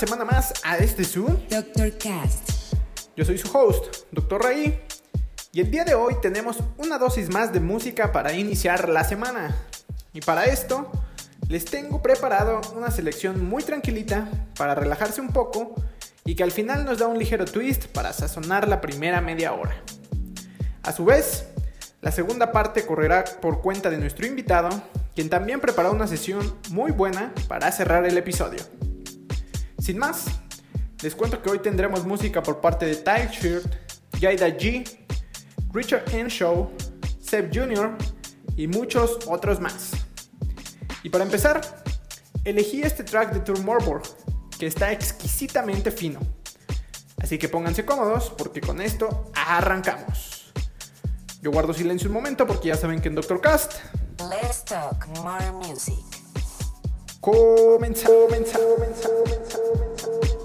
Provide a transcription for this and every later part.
Semana más a este Zoom. Dr. Cast. Yo soy su host, Dr. Ray, y el día de hoy tenemos una dosis más de música para iniciar la semana. Y para esto, les tengo preparado una selección muy tranquilita para relajarse un poco y que al final nos da un ligero twist para sazonar la primera media hora. A su vez, la segunda parte correrá por cuenta de nuestro invitado, quien también preparó una sesión muy buena para cerrar el episodio. Sin más, les cuento que hoy tendremos música por parte de Tile Shirt, Jaida G, Richard N. Show, Seb Jr. y muchos otros más. Y para empezar, elegí este track de Tour Morborg, que está exquisitamente fino. Así que pónganse cómodos porque con esto arrancamos. Yo guardo silencio un momento porque ya saben que en Doctor Cast Let's talk more music. Comentar, comentar, comentar, comentar, comentar.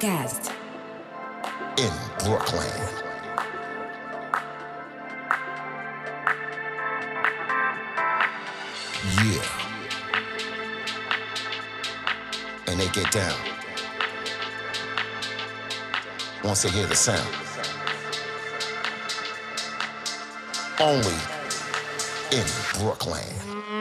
Podcast. In Brooklyn. Yeah. And they get down. Once they hear the sound. Only in Brooklyn.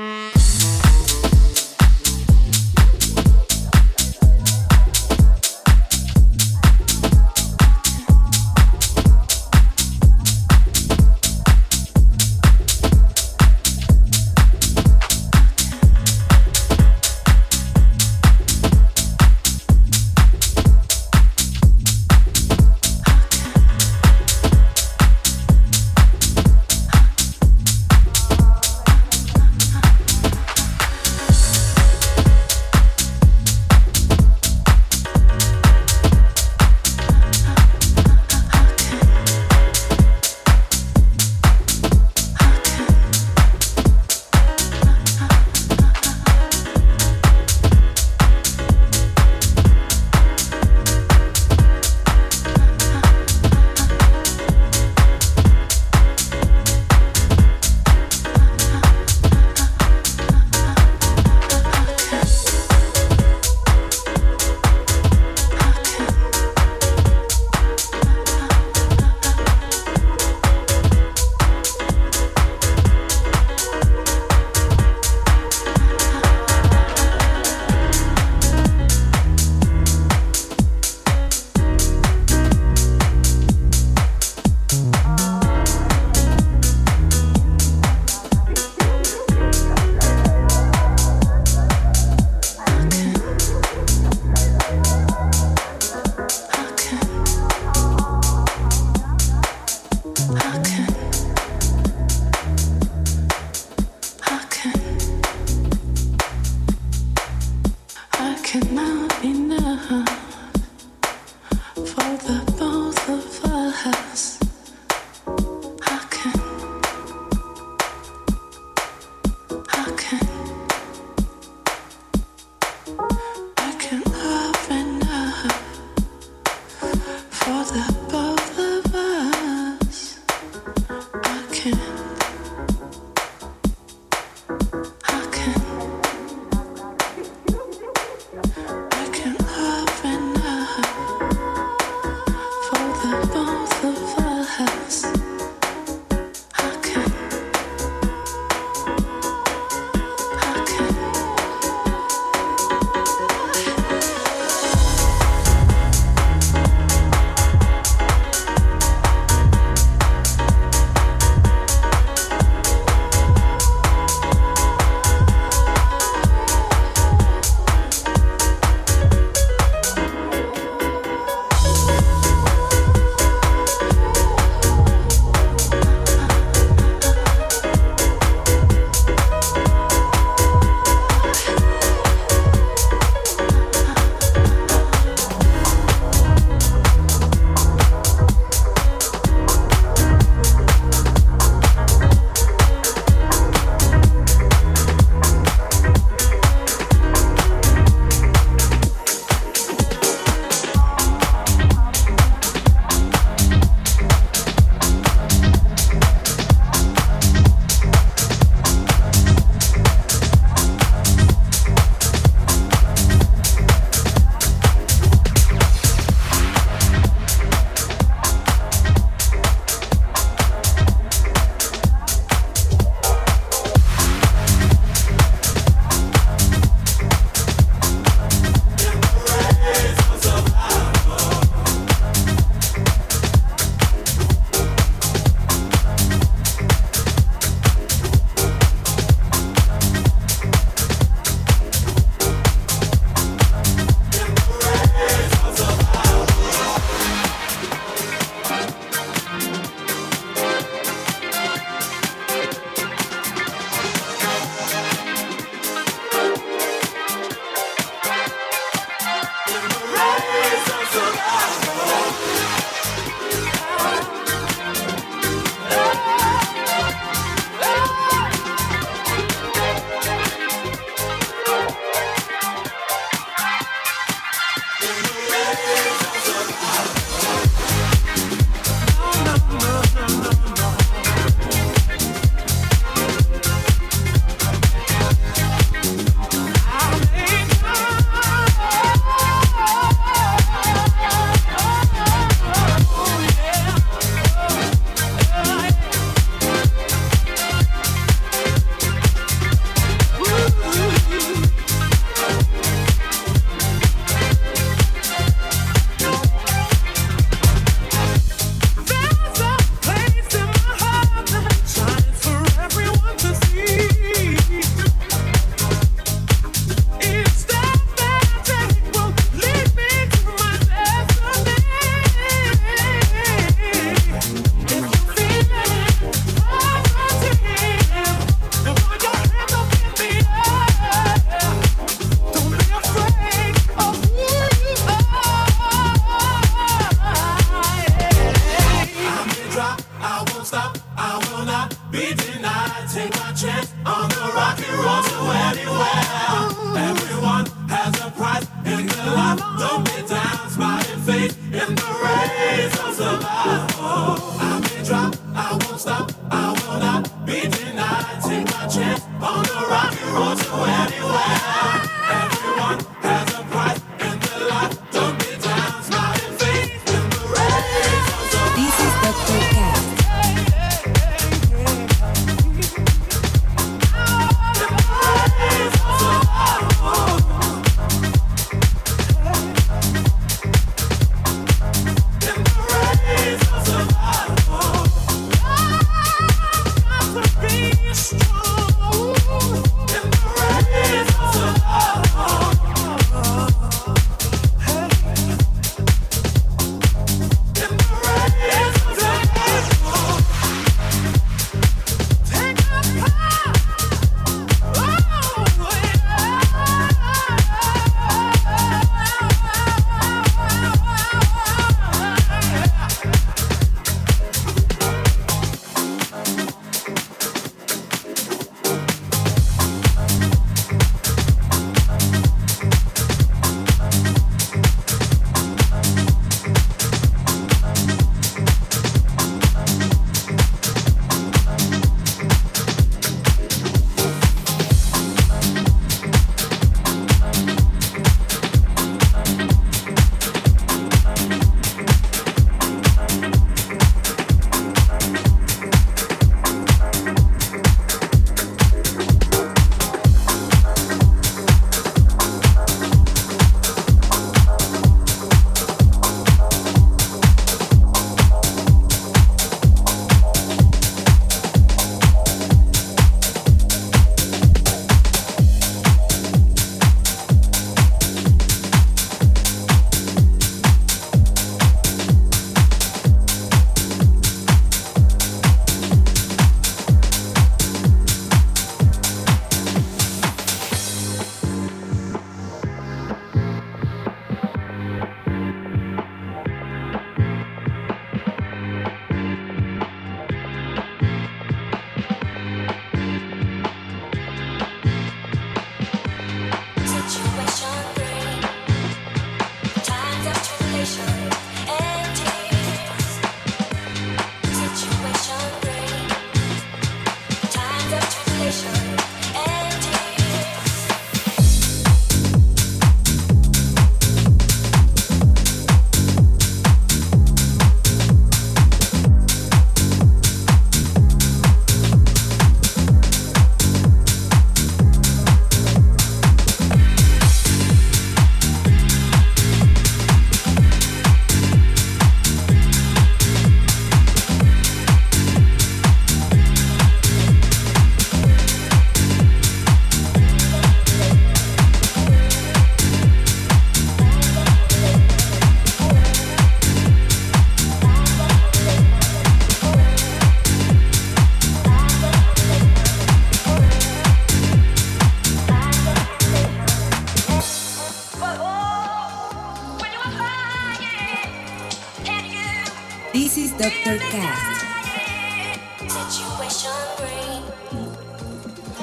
ocean green.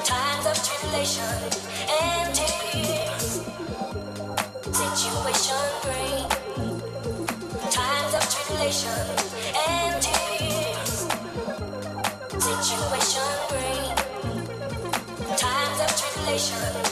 Times of tribulation and tears. Situation green. Times of tribulation and tears. Situation green. Times of tribulation.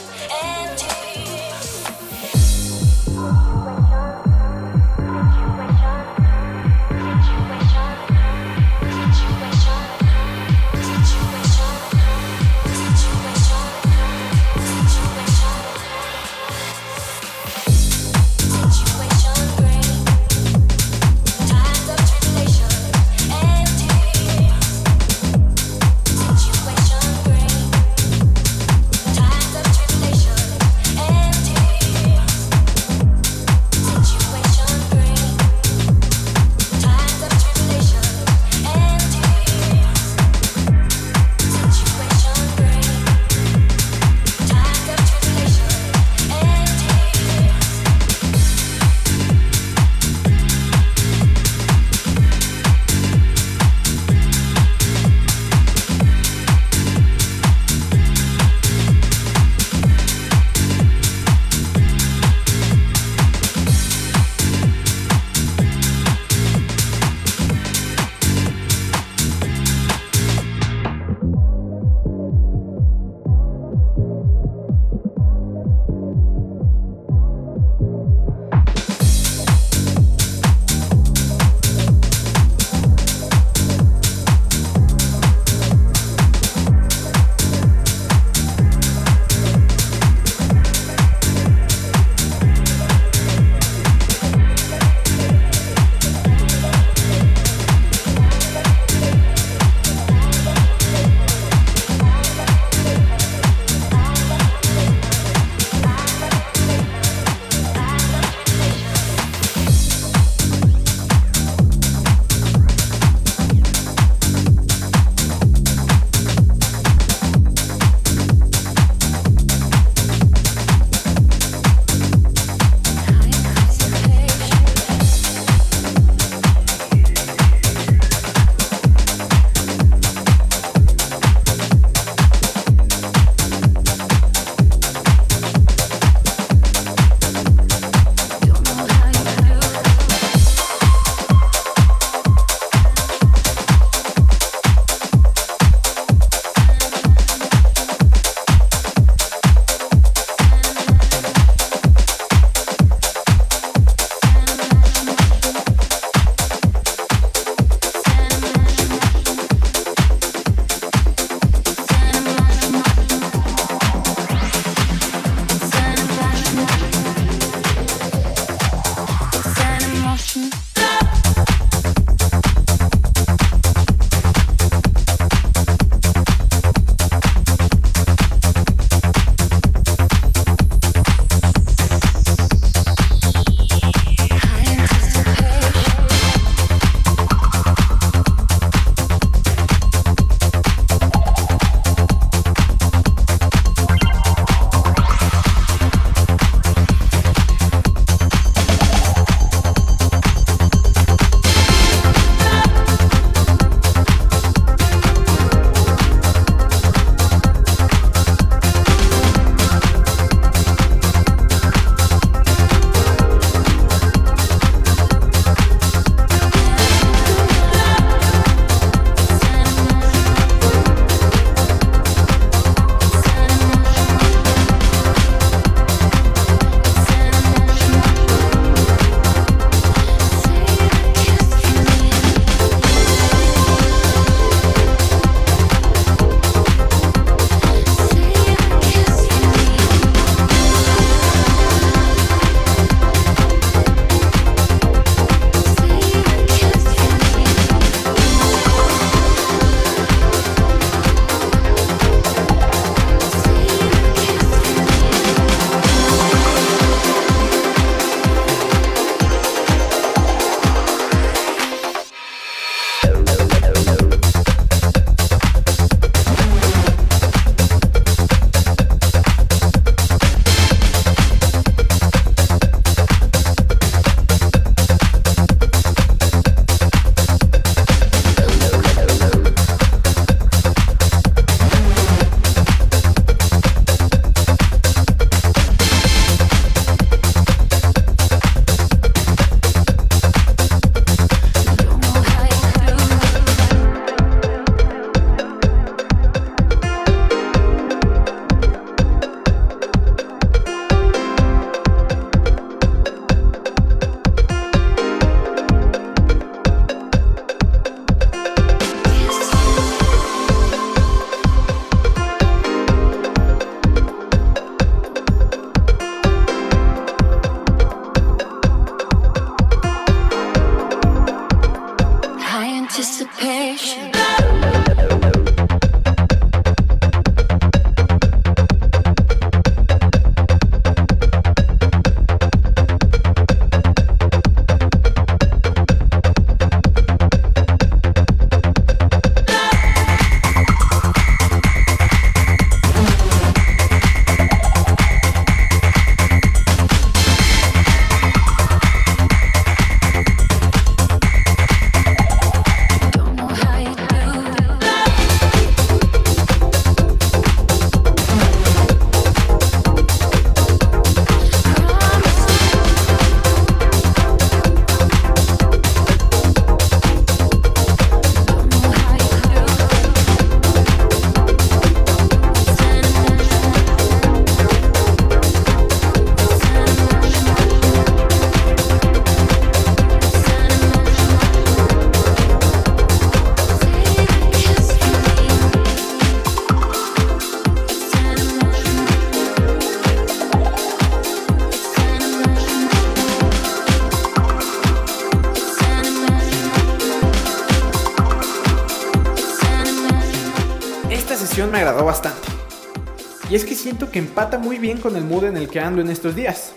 Empata muy bien con el mood en el que ando en estos días.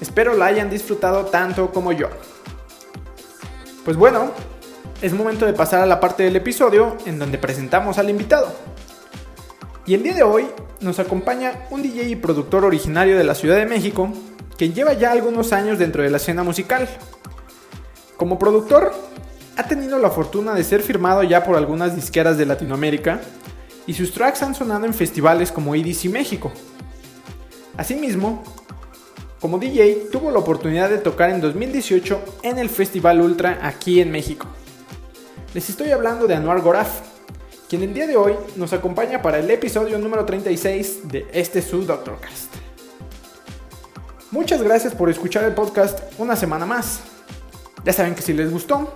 Espero la hayan disfrutado tanto como yo. Pues bueno, es momento de pasar a la parte del episodio en donde presentamos al invitado. Y el día de hoy nos acompaña un DJ y productor originario de la Ciudad de México que lleva ya algunos años dentro de la escena musical. Como productor, ha tenido la fortuna de ser firmado ya por algunas disqueras de Latinoamérica y sus tracks han sonado en festivales como EDC México. Asimismo, como DJ tuvo la oportunidad de tocar en 2018 en el Festival Ultra aquí en México. Les estoy hablando de Anuar Goraf, quien el día de hoy nos acompaña para el episodio número 36 de este su Doctorcast. Muchas gracias por escuchar el podcast una semana más. Ya saben que si les gustó,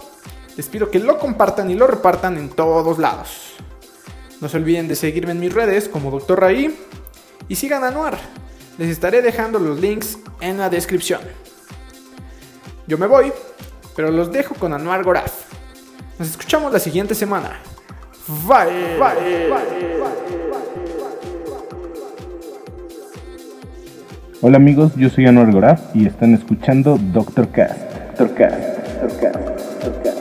les pido que lo compartan y lo repartan en todos lados. No se olviden de seguirme en mis redes como Dr. Raí y sigan a Anuar. Les estaré dejando los links en la descripción. Yo me voy, pero los dejo con Anuar Goraf. Nos escuchamos la siguiente semana. Bye. bye, Hola amigos, yo soy Anuar Goraf y están escuchando Doctor Cast. Doctor Cast. Doctor Cast. Doctor Cast.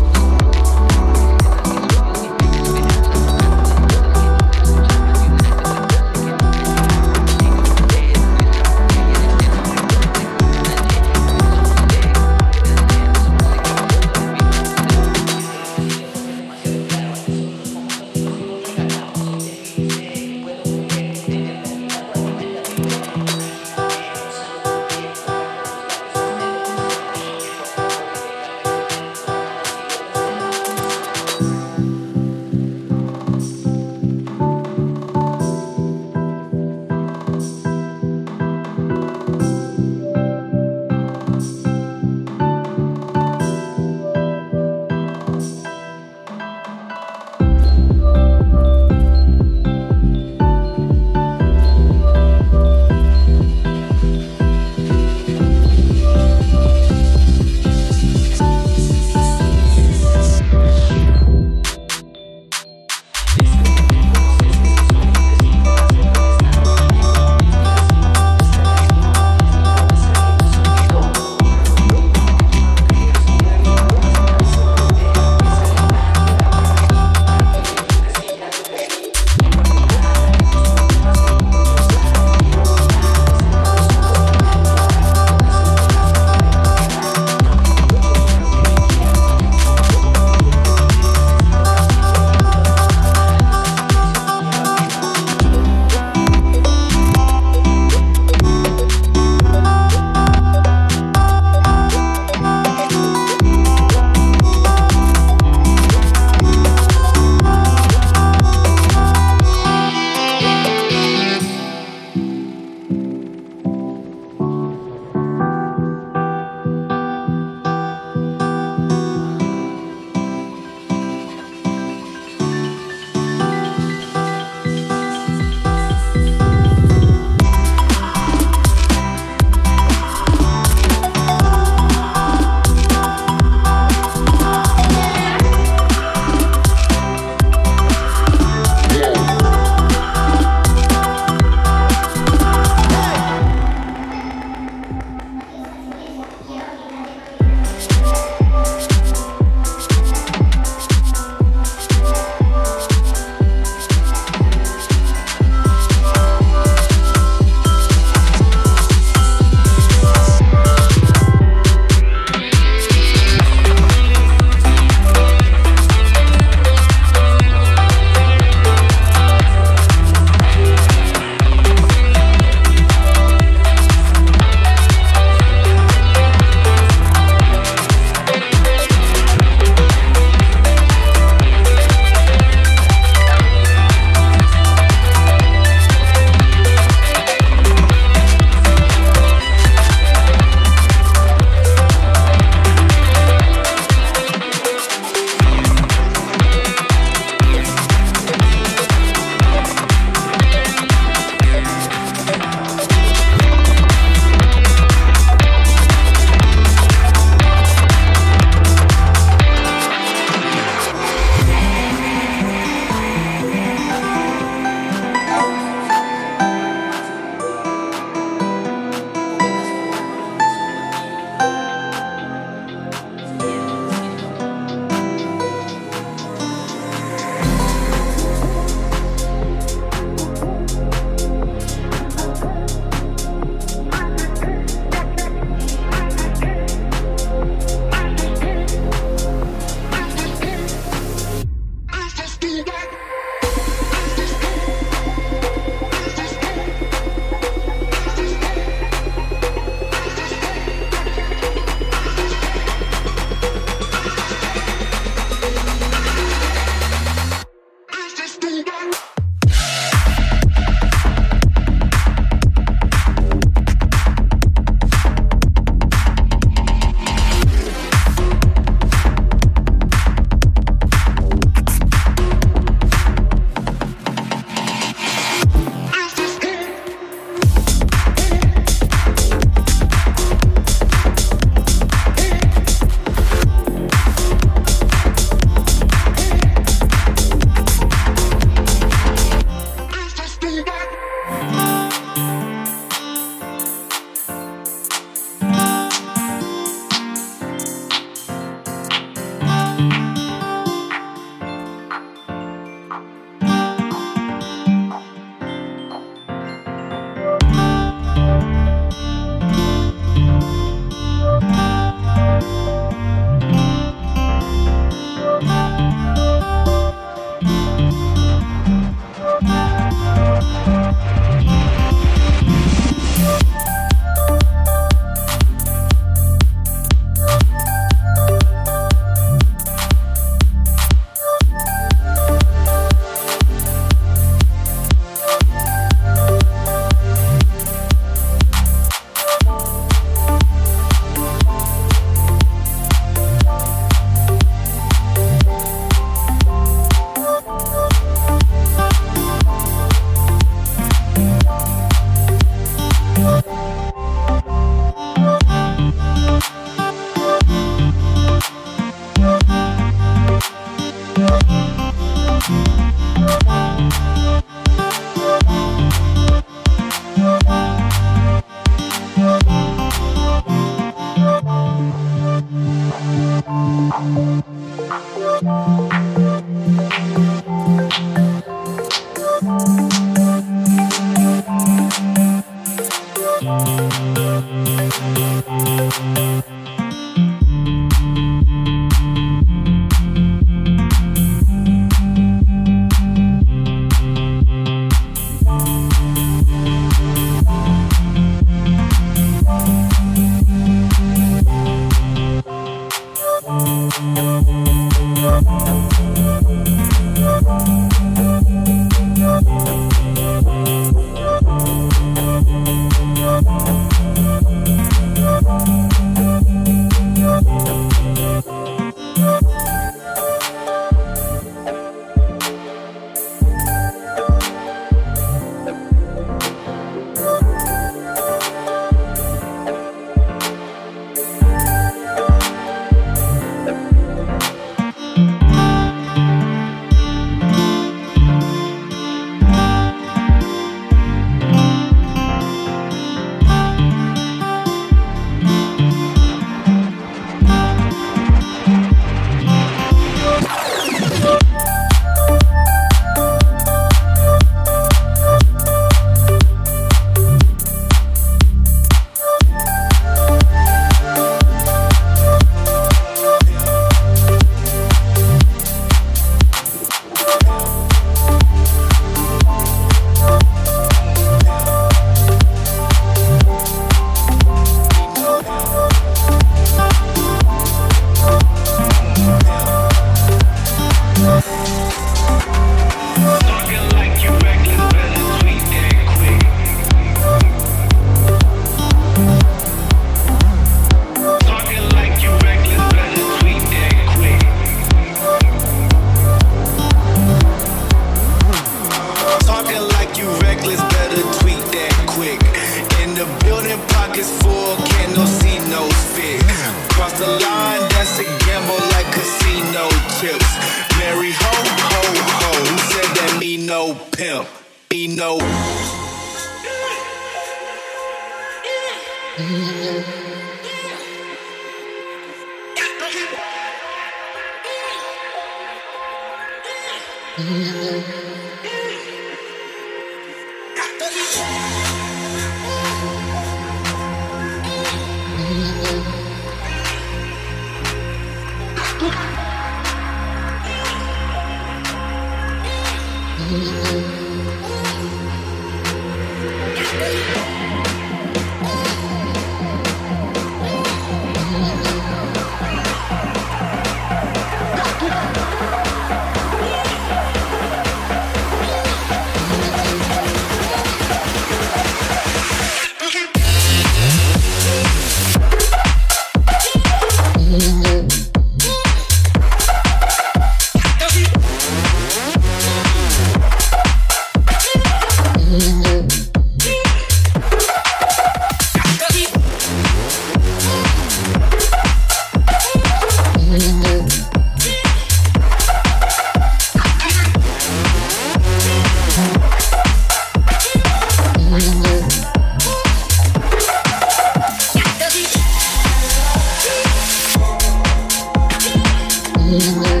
Yeah.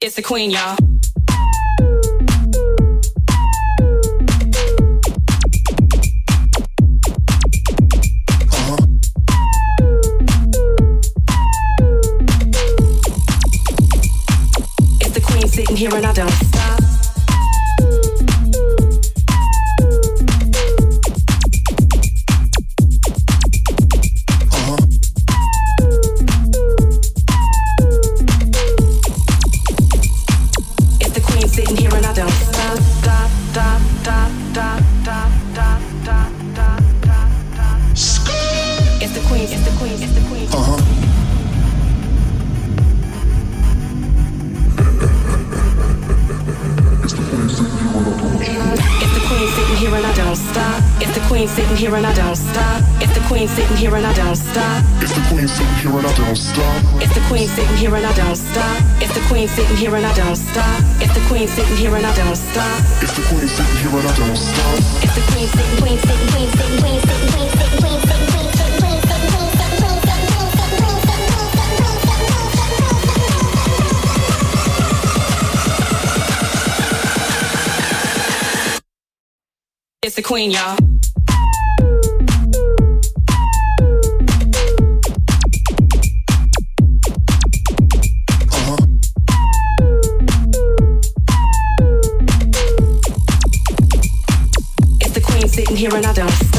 It's the queen, y'all. It's the queen sitting here and I don't. here and I don't stop. If the queen sitting here and I don't stop. If the queen sitting here and I don't stop. If the queen sitting here and I don't stop. If the sitting, sitting, sitting, queen sitting, queen sitting, queen sitting, queen sitting, queen sitting, queen sitting. It's the queen, y'all. here and I don't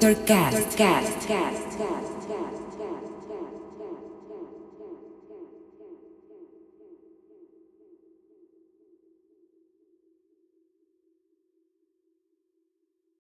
Doctor Gas. Doctor